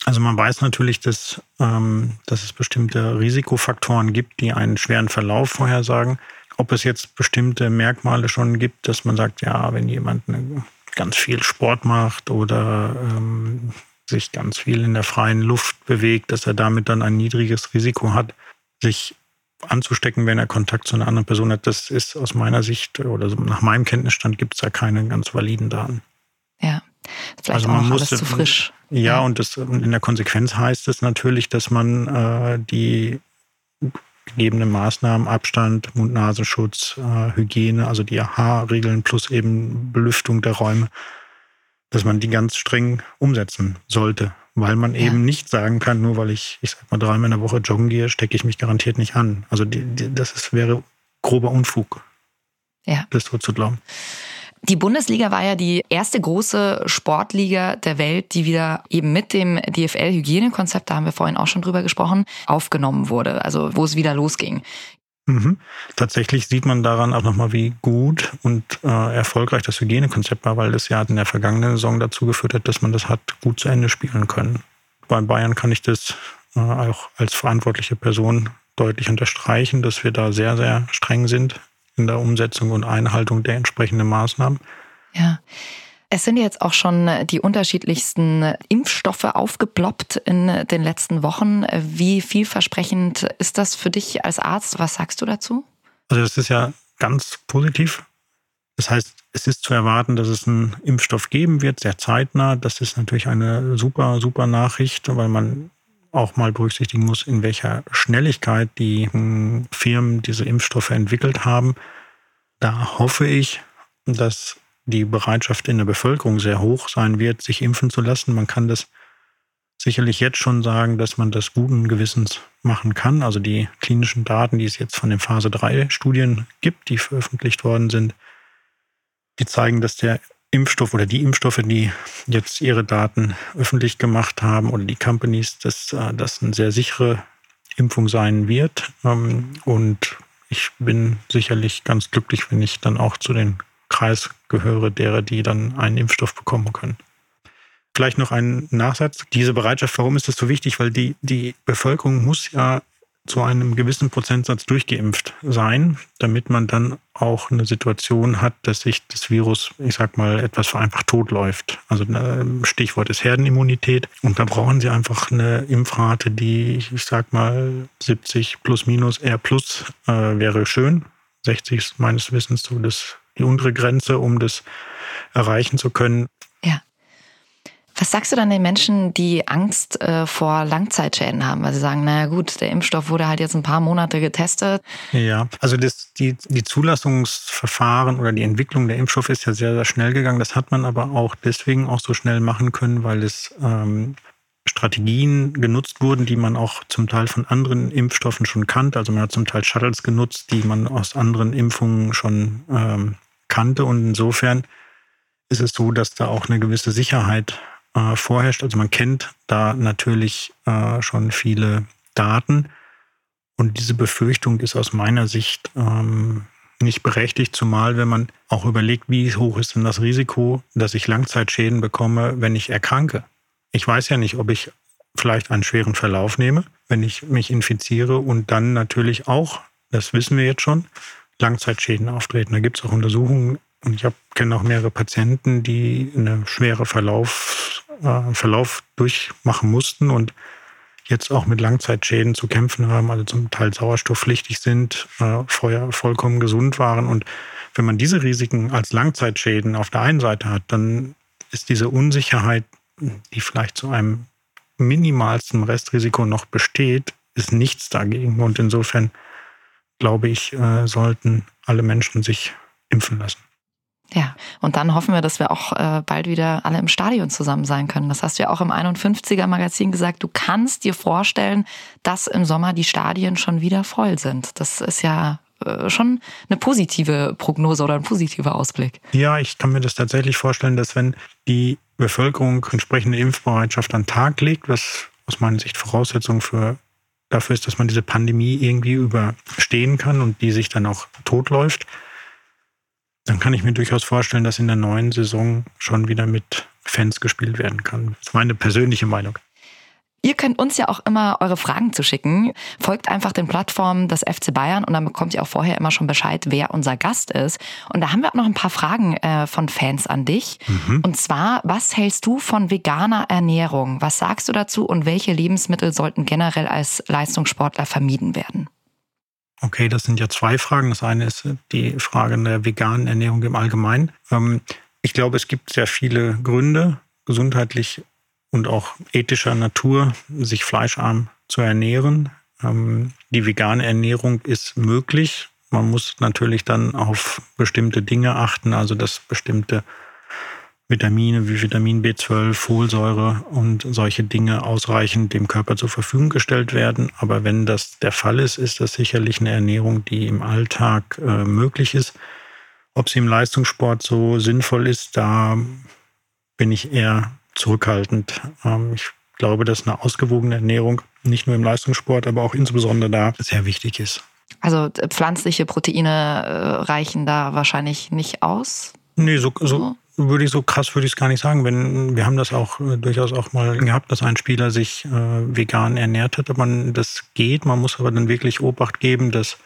Also man weiß natürlich, dass, ähm, dass es bestimmte Risikofaktoren gibt, die einen schweren Verlauf vorhersagen. Ob es jetzt bestimmte Merkmale schon gibt, dass man sagt, ja, wenn jemand eine, ganz viel Sport macht oder ähm, sich ganz viel in der freien Luft bewegt, dass er damit dann ein niedriges Risiko hat, sich anzustecken, wenn er Kontakt zu einer anderen Person hat. Das ist aus meiner Sicht oder nach meinem Kenntnisstand gibt es da keine ganz validen Daten. Ja. Vielleicht also man auch muss, alles zu frisch. Ja, ja, und das, in der Konsequenz heißt es natürlich, dass man äh, die gegebenen Maßnahmen, Abstand, Mund-Nasenschutz, äh, Hygiene, also die AHA-Regeln plus eben Belüftung der Räume, dass man die ganz streng umsetzen sollte. Weil man ja. eben nicht sagen kann, nur weil ich, ich sag mal, dreimal in der Woche joggen gehe, stecke ich mich garantiert nicht an. Also die, die, das ist, wäre grober Unfug, ja. das so zu glauben. Die Bundesliga war ja die erste große Sportliga der Welt, die wieder eben mit dem DFL-Hygienekonzept, da haben wir vorhin auch schon drüber gesprochen, aufgenommen wurde, also wo es wieder losging. Mhm. Tatsächlich sieht man daran auch nochmal, wie gut und äh, erfolgreich das Hygienekonzept war, weil das ja in der vergangenen Saison dazu geführt hat, dass man das hat gut zu Ende spielen können. Bei Bayern kann ich das äh, auch als verantwortliche Person deutlich unterstreichen, dass wir da sehr, sehr streng sind in der Umsetzung und Einhaltung der entsprechenden Maßnahmen. Ja. Es sind jetzt auch schon die unterschiedlichsten Impfstoffe aufgeploppt in den letzten Wochen. Wie vielversprechend ist das für dich als Arzt? Was sagst du dazu? Also das ist ja ganz positiv. Das heißt, es ist zu erwarten, dass es einen Impfstoff geben wird, sehr zeitnah. Das ist natürlich eine super, super Nachricht, weil man auch mal berücksichtigen muss, in welcher Schnelligkeit die hm, Firmen diese Impfstoffe entwickelt haben. Da hoffe ich, dass die Bereitschaft in der Bevölkerung sehr hoch sein wird, sich impfen zu lassen. Man kann das sicherlich jetzt schon sagen, dass man das guten Gewissens machen kann. Also die klinischen Daten, die es jetzt von den Phase 3 Studien gibt, die veröffentlicht worden sind, die zeigen, dass der Impfstoff oder die Impfstoffe, die jetzt ihre Daten öffentlich gemacht haben oder die Companies, dass äh, das eine sehr sichere Impfung sein wird. Ähm, und ich bin sicherlich ganz glücklich, wenn ich dann auch zu den Kreis gehöre, derer, die dann einen Impfstoff bekommen können. Vielleicht noch ein Nachsatz. Diese Bereitschaft, warum ist das so wichtig? Weil die, die Bevölkerung muss ja zu einem gewissen Prozentsatz durchgeimpft sein, damit man dann auch eine Situation hat, dass sich das Virus, ich sag mal, etwas vereinfacht totläuft. Also Stichwort ist Herdenimmunität. Und da brauchen sie einfach eine Impfrate, die, ich sag mal, 70 plus minus R plus äh, wäre schön. 60 ist meines Wissens so das, die untere Grenze, um das erreichen zu können. Was sagst du dann den Menschen, die Angst äh, vor Langzeitschäden haben, weil sie sagen, naja gut, der Impfstoff wurde halt jetzt ein paar Monate getestet. Ja, also das, die, die Zulassungsverfahren oder die Entwicklung der Impfstoffe ist ja sehr, sehr schnell gegangen. Das hat man aber auch deswegen auch so schnell machen können, weil es ähm, Strategien genutzt wurden, die man auch zum Teil von anderen Impfstoffen schon kannte. Also man hat zum Teil Shuttles genutzt, die man aus anderen Impfungen schon ähm, kannte. Und insofern ist es so, dass da auch eine gewisse Sicherheit äh, vorherrscht. Also man kennt da natürlich äh, schon viele Daten. Und diese Befürchtung ist aus meiner Sicht ähm, nicht berechtigt, zumal wenn man auch überlegt, wie hoch ist denn das Risiko, dass ich Langzeitschäden bekomme, wenn ich erkranke. Ich weiß ja nicht, ob ich vielleicht einen schweren Verlauf nehme, wenn ich mich infiziere und dann natürlich auch, das wissen wir jetzt schon, Langzeitschäden auftreten. Da gibt es auch Untersuchungen und ich kenne auch mehrere Patienten, die eine schwere Verlauf äh, Verlauf durchmachen mussten und jetzt auch mit Langzeitschäden zu kämpfen haben, also zum Teil sauerstoffpflichtig sind, äh, vorher vollkommen gesund waren. Und wenn man diese Risiken als Langzeitschäden auf der einen Seite hat, dann ist diese Unsicherheit, die vielleicht zu einem minimalsten Restrisiko noch besteht, ist nichts dagegen. Und insofern glaube ich, äh, sollten alle Menschen sich impfen lassen. Ja, und dann hoffen wir, dass wir auch äh, bald wieder alle im Stadion zusammen sein können. Das hast du ja auch im 51er Magazin gesagt. Du kannst dir vorstellen, dass im Sommer die Stadien schon wieder voll sind. Das ist ja äh, schon eine positive Prognose oder ein positiver Ausblick. Ja, ich kann mir das tatsächlich vorstellen, dass wenn die Bevölkerung entsprechende Impfbereitschaft an den Tag legt, was aus meiner Sicht Voraussetzung für dafür ist, dass man diese Pandemie irgendwie überstehen kann und die sich dann auch totläuft, dann kann ich mir durchaus vorstellen, dass in der neuen Saison schon wieder mit Fans gespielt werden kann. Das ist meine persönliche Meinung. Ihr könnt uns ja auch immer eure Fragen zuschicken. Folgt einfach den Plattformen des FC Bayern und dann bekommt ihr auch vorher immer schon Bescheid, wer unser Gast ist. Und da haben wir auch noch ein paar Fragen äh, von Fans an dich. Mhm. Und zwar, was hältst du von veganer Ernährung? Was sagst du dazu und welche Lebensmittel sollten generell als Leistungssportler vermieden werden? Okay, das sind ja zwei Fragen. Das eine ist die Frage der veganen Ernährung im Allgemeinen. Ähm, ich glaube, es gibt sehr viele Gründe, gesundheitlich und auch ethischer Natur, sich fleischarm zu ernähren. Ähm, die vegane Ernährung ist möglich. Man muss natürlich dann auf bestimmte Dinge achten, also dass bestimmte Vitamine wie Vitamin B12, Folsäure und solche Dinge ausreichend dem Körper zur Verfügung gestellt werden. Aber wenn das der Fall ist, ist das sicherlich eine Ernährung, die im Alltag äh, möglich ist. Ob sie im Leistungssport so sinnvoll ist, da bin ich eher zurückhaltend. Ähm, ich glaube, dass eine ausgewogene Ernährung nicht nur im Leistungssport, aber auch insbesondere da sehr wichtig ist. Also äh, pflanzliche Proteine äh, reichen da wahrscheinlich nicht aus? Nee, so, so, würde ich so krass würde ich es gar nicht sagen. Wenn wir haben das auch äh, durchaus auch mal gehabt, dass ein Spieler sich äh, vegan ernährt hat, aber man, das geht. Man muss aber dann wirklich Obacht geben, dass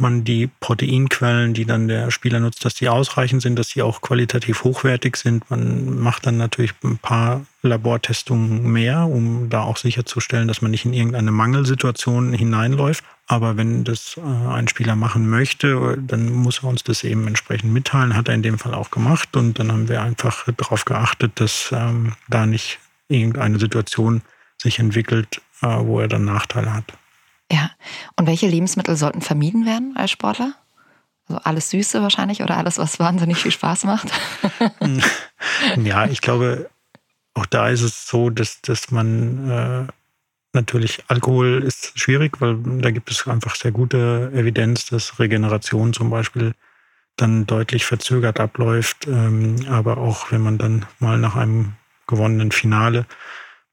man die Proteinquellen, die dann der Spieler nutzt, dass die ausreichend sind, dass die auch qualitativ hochwertig sind. Man macht dann natürlich ein paar Labortestungen mehr, um da auch sicherzustellen, dass man nicht in irgendeine Mangelsituation hineinläuft. Aber wenn das äh, ein Spieler machen möchte, dann muss er uns das eben entsprechend mitteilen. Hat er in dem Fall auch gemacht. Und dann haben wir einfach darauf geachtet, dass ähm, da nicht irgendeine Situation sich entwickelt, äh, wo er dann Nachteile hat. Ja. Und welche Lebensmittel sollten vermieden werden als Sportler? Also alles Süße wahrscheinlich oder alles, was wahnsinnig viel Spaß macht? <laughs> ja, ich glaube, auch da ist es so, dass, dass man äh, natürlich Alkohol ist schwierig, weil da gibt es einfach sehr gute Evidenz, dass Regeneration zum Beispiel dann deutlich verzögert abläuft. Ähm, aber auch wenn man dann mal nach einem gewonnenen Finale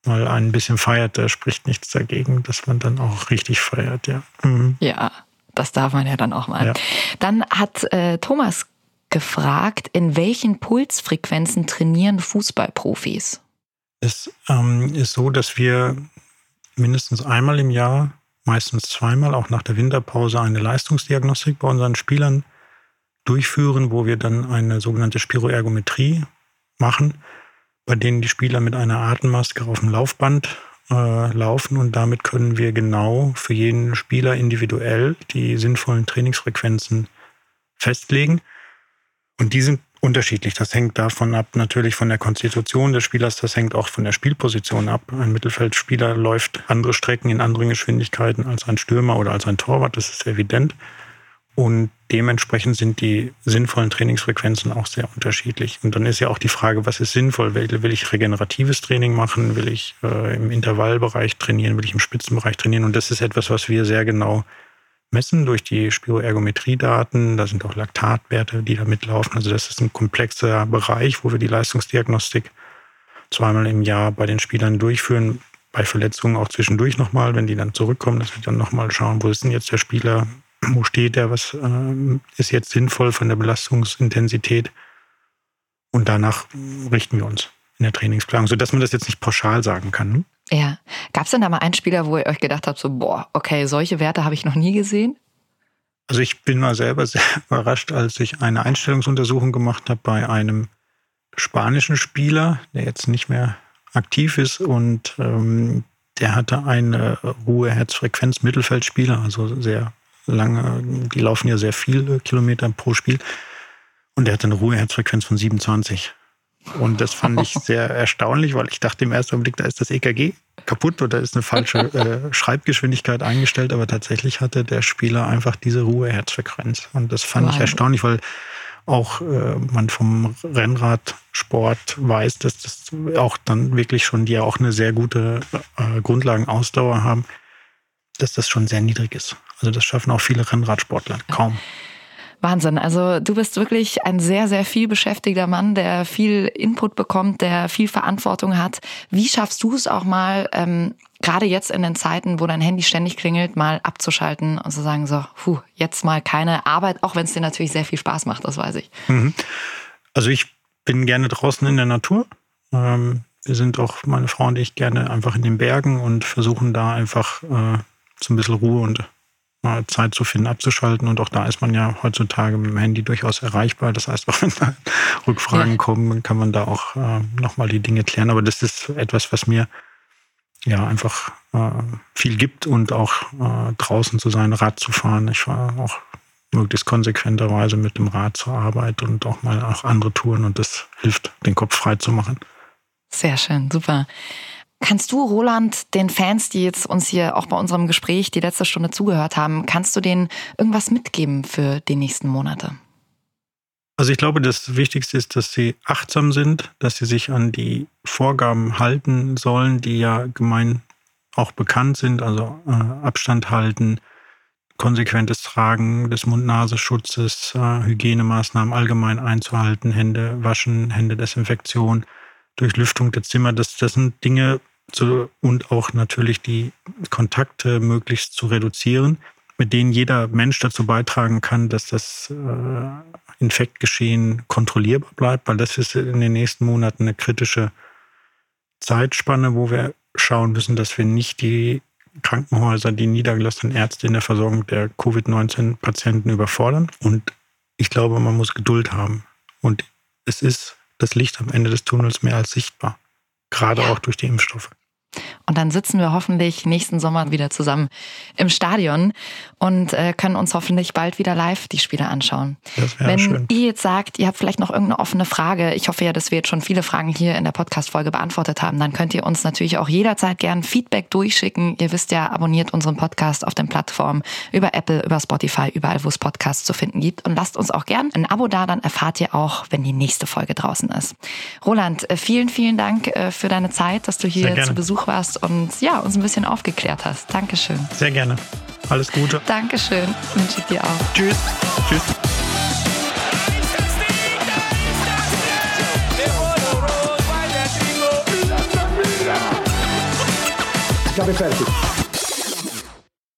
mal ein bisschen feiert, da spricht nichts dagegen, dass man dann auch richtig feiert, ja. Mhm. Ja, das darf man ja dann auch mal. Ja. Dann hat äh, Thomas gefragt, in welchen Pulsfrequenzen trainieren Fußballprofis? Es ähm, ist so, dass wir mindestens einmal im Jahr, meistens zweimal, auch nach der Winterpause, eine Leistungsdiagnostik bei unseren Spielern durchführen, wo wir dann eine sogenannte Spiroergometrie machen, bei denen die Spieler mit einer Atemmaske auf dem Laufband äh, laufen und damit können wir genau für jeden Spieler individuell die sinnvollen Trainingsfrequenzen festlegen. Und die sind unterschiedlich. Das hängt davon ab, natürlich von der Konstitution des Spielers, das hängt auch von der Spielposition ab. Ein Mittelfeldspieler läuft andere Strecken in anderen Geschwindigkeiten als ein Stürmer oder als ein Torwart, das ist evident. Und dementsprechend sind die sinnvollen Trainingsfrequenzen auch sehr unterschiedlich. Und dann ist ja auch die Frage, was ist sinnvoll? Will, ich regeneratives Training machen? Will ich äh, im Intervallbereich trainieren? Will ich im Spitzenbereich trainieren? Und das ist etwas, was wir sehr genau messen durch die Spiroergometriedaten. Da sind auch Laktatwerte, die da mitlaufen. Also das ist ein komplexer Bereich, wo wir die Leistungsdiagnostik zweimal im Jahr bei den Spielern durchführen. Bei Verletzungen auch zwischendurch nochmal, wenn die dann zurückkommen, dass wir dann nochmal schauen, wo ist denn jetzt der Spieler, wo steht er, was äh, ist jetzt sinnvoll von der Belastungsintensität. Und danach richten wir uns in der Trainingsplanung, sodass man das jetzt nicht pauschal sagen kann. Ne? Ja. Gab es denn da mal einen Spieler, wo ihr euch gedacht habt, so, boah, okay, solche Werte habe ich noch nie gesehen? Also ich bin mal selber <laughs> sehr überrascht, als ich eine Einstellungsuntersuchung gemacht habe bei einem spanischen Spieler, der jetzt nicht mehr aktiv ist und ähm, der hatte eine Ruhe-Herzfrequenz Mittelfeldspieler, also sehr lange, die laufen ja sehr viele Kilometer pro Spiel und der hatte eine Ruhe-Herzfrequenz von 27. Und das fand ich <laughs> sehr erstaunlich, weil ich dachte im ersten Augenblick, da ist das EKG kaputt oder ist eine falsche <laughs> äh, Schreibgeschwindigkeit eingestellt, aber tatsächlich hatte der Spieler einfach diese Ruheherzfrequenz. Und das fand wow. ich erstaunlich, weil auch äh, man vom Rennradsport weiß, dass das auch dann wirklich schon, die ja auch eine sehr gute äh, Grundlagenausdauer haben, dass das schon sehr niedrig ist. Also das schaffen auch viele Rennradsportler kaum. Wahnsinn. Also du bist wirklich ein sehr, sehr viel beschäftigter Mann, der viel Input bekommt, der viel Verantwortung hat. Wie schaffst du es auch mal, ähm, gerade jetzt in den Zeiten, wo dein Handy ständig klingelt, mal abzuschalten und zu sagen, so, puh, jetzt mal keine Arbeit, auch wenn es dir natürlich sehr viel Spaß macht, das weiß ich. Mhm. Also ich bin gerne draußen in der Natur. Ähm, wir sind auch, meine Frau und ich, gerne einfach in den Bergen und versuchen da einfach äh, so ein bisschen Ruhe und mal Zeit zu finden, abzuschalten. Und auch da ist man ja heutzutage mit dem Handy durchaus erreichbar. Das heißt, <laughs> auch wenn da Rückfragen ja. kommen, kann man da auch äh, nochmal die Dinge klären. Aber das ist etwas, was mir ja einfach äh, viel gibt und auch äh, draußen zu sein, Rad zu fahren. Ich fahre auch möglichst konsequenterweise mit dem Rad zur Arbeit und auch mal auch andere Touren und das hilft, den Kopf frei zu machen. Sehr schön, super. Kannst du, Roland, den Fans, die jetzt uns hier auch bei unserem Gespräch die letzte Stunde zugehört haben, kannst du denen irgendwas mitgeben für die nächsten Monate? Also ich glaube, das Wichtigste ist, dass sie achtsam sind, dass sie sich an die Vorgaben halten sollen, die ja gemein auch bekannt sind, also äh, Abstand halten, konsequentes Tragen des Mund-Nasenschutzes, äh, Hygienemaßnahmen allgemein einzuhalten, Hände waschen, Hände Desinfektion, Durchlüftung der Zimmer. Das, das sind Dinge zu, und auch natürlich die Kontakte möglichst zu reduzieren, mit denen jeder Mensch dazu beitragen kann, dass das äh, Infektgeschehen kontrollierbar bleibt, weil das ist in den nächsten Monaten eine kritische Zeitspanne, wo wir schauen müssen, dass wir nicht die Krankenhäuser, die niedergelassenen Ärzte in der Versorgung der Covid-19-Patienten überfordern. Und ich glaube, man muss Geduld haben. Und es ist das Licht am Ende des Tunnels mehr als sichtbar, gerade ja. auch durch die Impfstoffe. Und dann sitzen wir hoffentlich nächsten Sommer wieder zusammen im Stadion und äh, können uns hoffentlich bald wieder live die Spiele anschauen. Das Wenn schön. ihr jetzt sagt, ihr habt vielleicht noch irgendeine offene Frage, ich hoffe ja, dass wir jetzt schon viele Fragen hier in der Podcast-Folge beantwortet haben, dann könnt ihr uns natürlich auch jederzeit gern Feedback durchschicken. Ihr wisst ja, abonniert unseren Podcast auf den Plattformen über Apple, über Spotify, überall, wo es Podcasts zu finden gibt. Und lasst uns auch gern ein Abo da, dann erfahrt ihr auch, wenn die nächste Folge draußen ist. Roland, äh, vielen, vielen Dank äh, für deine Zeit, dass du hier zu Besuch warst und ja, uns ein bisschen aufgeklärt hast. Dankeschön. Sehr gerne. Alles Gute. Dankeschön. Wünsche ich dir auch. Tschüss. Tschüss. Chiave fertig.